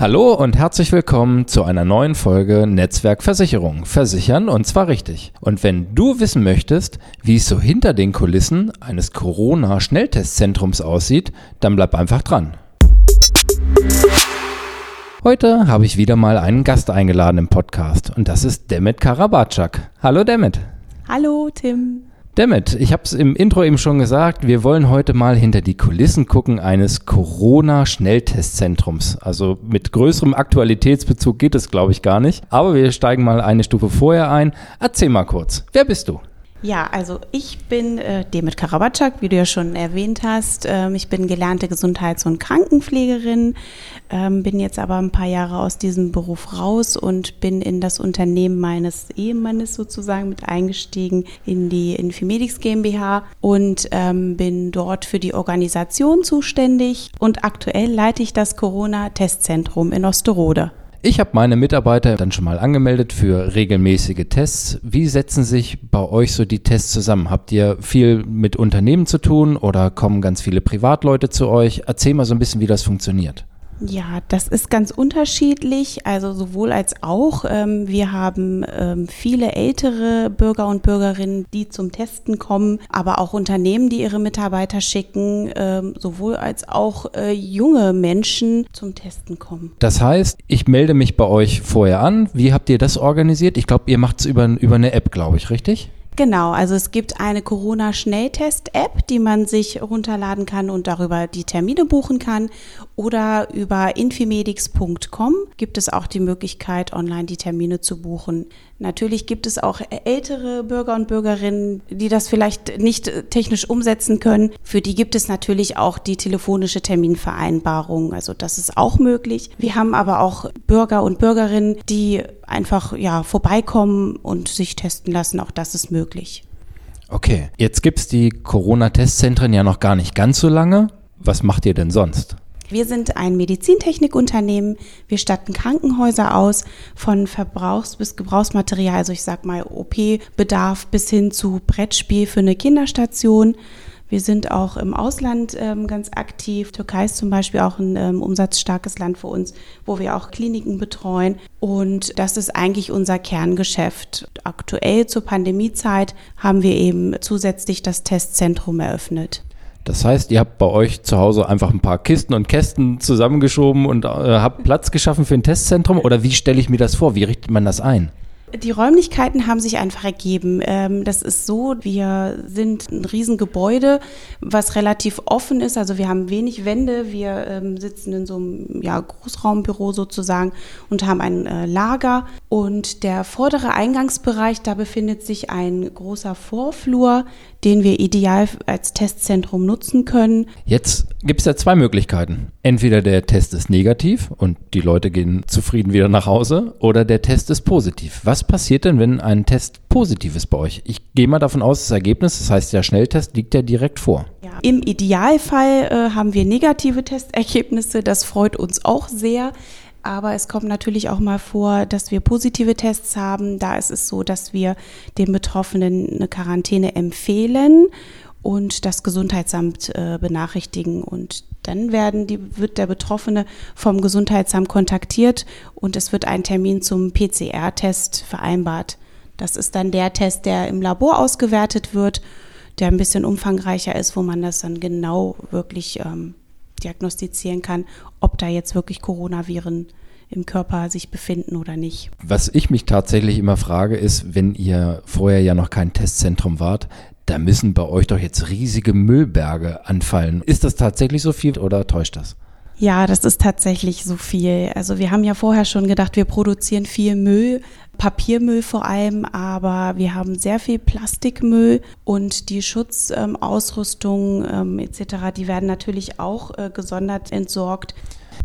Hallo und herzlich willkommen zu einer neuen Folge Netzwerk Versicherung. Versichern und zwar richtig. Und wenn du wissen möchtest, wie es so hinter den Kulissen eines Corona-Schnelltestzentrums aussieht, dann bleib einfach dran. Heute habe ich wieder mal einen Gast eingeladen im Podcast und das ist Demet Karabatschak. Hallo Demet. Hallo Tim. Damit, ich habe es im Intro eben schon gesagt, wir wollen heute mal hinter die Kulissen gucken eines Corona-Schnelltestzentrums. Also mit größerem Aktualitätsbezug geht es, glaube ich, gar nicht. Aber wir steigen mal eine Stufe vorher ein. Erzähl mal kurz, wer bist du? Ja, also ich bin äh, Demet Karabatschak, wie du ja schon erwähnt hast. Ähm, ich bin gelernte Gesundheits- und Krankenpflegerin, ähm, bin jetzt aber ein paar Jahre aus diesem Beruf raus und bin in das Unternehmen meines Ehemannes sozusagen mit eingestiegen in die Infimedix GmbH und ähm, bin dort für die Organisation zuständig und aktuell leite ich das Corona-Testzentrum in Osterode. Ich habe meine Mitarbeiter dann schon mal angemeldet für regelmäßige Tests. Wie setzen sich bei euch so die Tests zusammen? Habt ihr viel mit Unternehmen zu tun oder kommen ganz viele Privatleute zu euch? Erzähl mal so ein bisschen, wie das funktioniert. Ja, das ist ganz unterschiedlich, also sowohl als auch. Ähm, wir haben ähm, viele ältere Bürger und Bürgerinnen, die zum Testen kommen, aber auch Unternehmen, die ihre Mitarbeiter schicken, ähm, sowohl als auch äh, junge Menschen zum Testen kommen. Das heißt, ich melde mich bei euch vorher an. Wie habt ihr das organisiert? Ich glaube, ihr macht es über, über eine App, glaube ich, richtig? Genau, also es gibt eine Corona-Schnelltest-App, die man sich runterladen kann und darüber die Termine buchen kann. Oder über infimedix.com gibt es auch die Möglichkeit, online die Termine zu buchen. Natürlich gibt es auch ältere Bürger und Bürgerinnen, die das vielleicht nicht technisch umsetzen können. Für die gibt es natürlich auch die telefonische Terminvereinbarung. Also das ist auch möglich. Wir haben aber auch Bürger und Bürgerinnen, die einfach ja vorbeikommen und sich testen lassen. Auch das ist möglich. Okay, jetzt gibt es die Corona-Testzentren ja noch gar nicht ganz so lange. Was macht ihr denn sonst? Wir sind ein Medizintechnikunternehmen. Wir statten Krankenhäuser aus von Verbrauchs- bis Gebrauchsmaterial, also ich sag mal OP-Bedarf bis hin zu Brettspiel für eine Kinderstation. Wir sind auch im Ausland ähm, ganz aktiv. Türkei ist zum Beispiel auch ein ähm, umsatzstarkes Land für uns, wo wir auch Kliniken betreuen. Und das ist eigentlich unser Kerngeschäft. Aktuell zur Pandemiezeit haben wir eben zusätzlich das Testzentrum eröffnet. Das heißt, ihr habt bei euch zu Hause einfach ein paar Kisten und Kästen zusammengeschoben und äh, habt Platz geschaffen für ein Testzentrum? Oder wie stelle ich mir das vor? Wie richtet man das ein? Die Räumlichkeiten haben sich einfach ergeben. Ähm, das ist so, wir sind ein Riesengebäude, was relativ offen ist. Also wir haben wenig Wände. Wir ähm, sitzen in so einem ja, Großraumbüro sozusagen und haben ein äh, Lager. Und der vordere Eingangsbereich, da befindet sich ein großer Vorflur, den wir ideal als Testzentrum nutzen können. Jetzt gibt es ja zwei Möglichkeiten. Entweder der Test ist negativ und die Leute gehen zufrieden wieder nach Hause oder der Test ist positiv. Was passiert denn, wenn ein Test positiv ist bei euch? Ich gehe mal davon aus, das Ergebnis, das heißt der Schnelltest, liegt ja direkt vor. Ja. Im Idealfall äh, haben wir negative Testergebnisse. Das freut uns auch sehr. Aber es kommt natürlich auch mal vor, dass wir positive Tests haben. Da ist es so, dass wir den Betroffenen eine Quarantäne empfehlen und das Gesundheitsamt äh, benachrichtigen. Und dann werden die, wird der Betroffene vom Gesundheitsamt kontaktiert und es wird ein Termin zum PCR-Test vereinbart. Das ist dann der Test, der im Labor ausgewertet wird, der ein bisschen umfangreicher ist, wo man das dann genau wirklich ähm, diagnostizieren kann, ob da jetzt wirklich Coronaviren im Körper sich befinden oder nicht. Was ich mich tatsächlich immer frage, ist, wenn ihr vorher ja noch kein Testzentrum wart, da müssen bei euch doch jetzt riesige Müllberge anfallen. Ist das tatsächlich so viel oder täuscht das? Ja, das ist tatsächlich so viel. Also wir haben ja vorher schon gedacht, wir produzieren viel Müll, Papiermüll vor allem, aber wir haben sehr viel Plastikmüll und die Schutzausrüstung ähm, ähm, etc., die werden natürlich auch äh, gesondert entsorgt.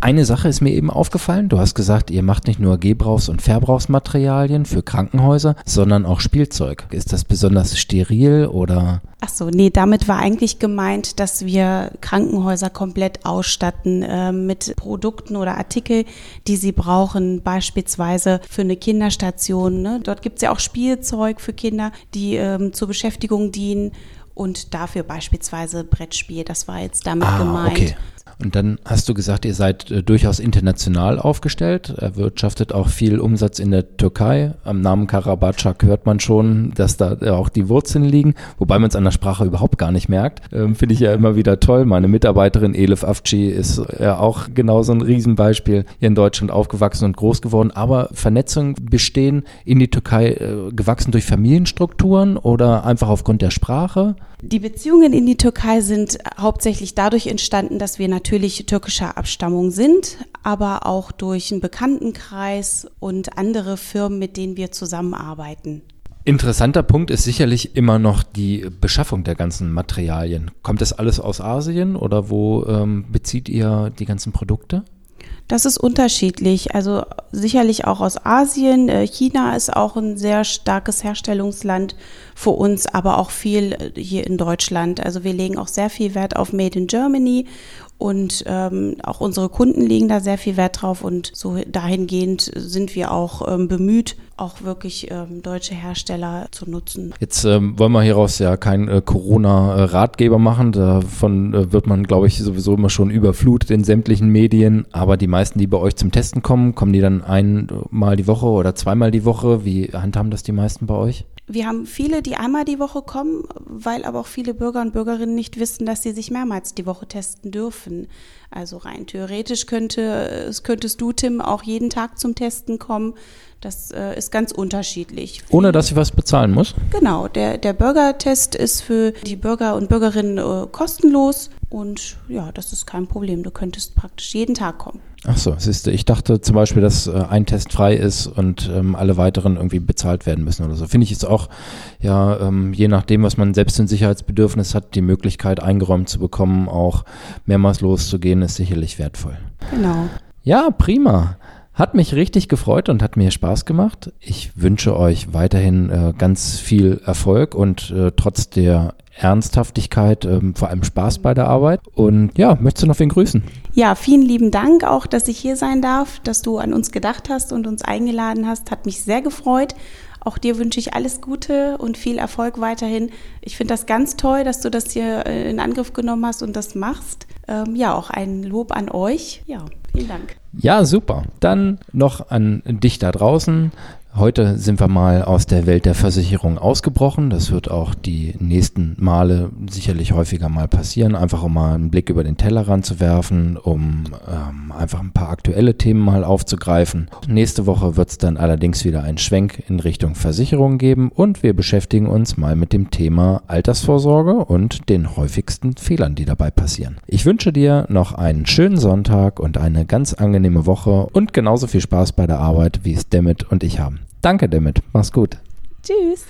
Eine Sache ist mir eben aufgefallen. Du hast gesagt, ihr macht nicht nur Gebrauchs- und Verbrauchsmaterialien für Krankenhäuser, sondern auch Spielzeug. Ist das besonders steril oder? Ach so, nee, damit war eigentlich gemeint, dass wir Krankenhäuser komplett ausstatten äh, mit Produkten oder Artikel, die sie brauchen, beispielsweise für eine Kinderstation. Ne? Dort gibt es ja auch Spielzeug für Kinder, die ähm, zur Beschäftigung dienen und dafür beispielsweise Brettspiel. Das war jetzt damit ah, gemeint. Okay. Und dann hast du gesagt, ihr seid äh, durchaus international aufgestellt, erwirtschaftet auch viel Umsatz in der Türkei. Am Namen Karabachak hört man schon, dass da auch die Wurzeln liegen, wobei man es an der Sprache überhaupt gar nicht merkt. Ähm, Finde ich ja immer wieder toll. Meine Mitarbeiterin Elif Afci ist ja auch genauso ein Riesenbeispiel hier in Deutschland aufgewachsen und groß geworden. Aber Vernetzungen bestehen in die Türkei äh, gewachsen durch Familienstrukturen oder einfach aufgrund der Sprache? Die Beziehungen in die Türkei sind hauptsächlich dadurch entstanden, dass wir natürlich türkischer Abstammung sind, aber auch durch einen Bekanntenkreis und andere Firmen, mit denen wir zusammenarbeiten. Interessanter Punkt ist sicherlich immer noch die Beschaffung der ganzen Materialien. Kommt das alles aus Asien oder wo ähm, bezieht ihr die ganzen Produkte? Das ist unterschiedlich. Also sicherlich auch aus Asien. Äh, China ist auch ein sehr starkes Herstellungsland für uns, aber auch viel äh, hier in Deutschland. Also wir legen auch sehr viel Wert auf Made in Germany und ähm, auch unsere Kunden legen da sehr viel Wert drauf und so dahingehend sind wir auch ähm, bemüht, auch wirklich ähm, deutsche Hersteller zu nutzen. Jetzt ähm, wollen wir hieraus ja keinen äh, Corona-Ratgeber machen. Davon äh, wird man, glaube ich, sowieso immer schon überflutet in sämtlichen Medien. Aber die meisten, die bei euch zum Testen kommen, kommen die dann einmal die Woche oder zweimal die Woche? Wie handhaben das die meisten bei euch? Wir haben viele, die einmal die Woche kommen, weil aber auch viele Bürger und Bürgerinnen nicht wissen, dass sie sich mehrmals die Woche testen dürfen. Also rein theoretisch könnte, könntest du, Tim, auch jeden Tag zum Testen kommen. Das äh, ist ganz unterschiedlich. Ohne dass ich was bezahlen muss? Genau, der, der Bürgertest ist für die Bürger und Bürgerinnen äh, kostenlos und ja, das ist kein Problem. Du könntest praktisch jeden Tag kommen. Ach so, siehst du, ich dachte zum Beispiel, dass äh, ein Test frei ist und ähm, alle weiteren irgendwie bezahlt werden müssen oder so. Finde ich jetzt auch, ja, ähm, je nachdem, was man selbst ein Sicherheitsbedürfnis hat, die Möglichkeit eingeräumt zu bekommen, auch mehrmals loszugehen, ist sicherlich wertvoll. Genau. Ja, prima. Hat mich richtig gefreut und hat mir Spaß gemacht. Ich wünsche euch weiterhin äh, ganz viel Erfolg und äh, trotz der Ernsthaftigkeit, ähm, vor allem Spaß bei der Arbeit. Und ja, möchtest du noch wen grüßen? Ja, vielen lieben Dank auch, dass ich hier sein darf, dass du an uns gedacht hast und uns eingeladen hast. Hat mich sehr gefreut. Auch dir wünsche ich alles Gute und viel Erfolg weiterhin. Ich finde das ganz toll, dass du das hier äh, in Angriff genommen hast und das machst. Ähm, ja, auch ein Lob an euch. Ja, vielen Dank. Ja, super. Dann noch an dich da draußen. Heute sind wir mal aus der Welt der Versicherung ausgebrochen. Das wird auch die nächsten Male sicherlich häufiger mal passieren, einfach um mal einen Blick über den Tellerrand zu werfen, um ähm, einfach ein paar aktuelle Themen mal aufzugreifen. Nächste Woche wird es dann allerdings wieder einen Schwenk in Richtung Versicherung geben und wir beschäftigen uns mal mit dem Thema Altersvorsorge und den häufigsten Fehlern, die dabei passieren. Ich wünsche dir noch einen schönen Sonntag und eine ganz angenehme Woche und genauso viel Spaß bei der Arbeit, wie es Demet und ich haben. Danke, Demet. Mach's gut. Tschüss.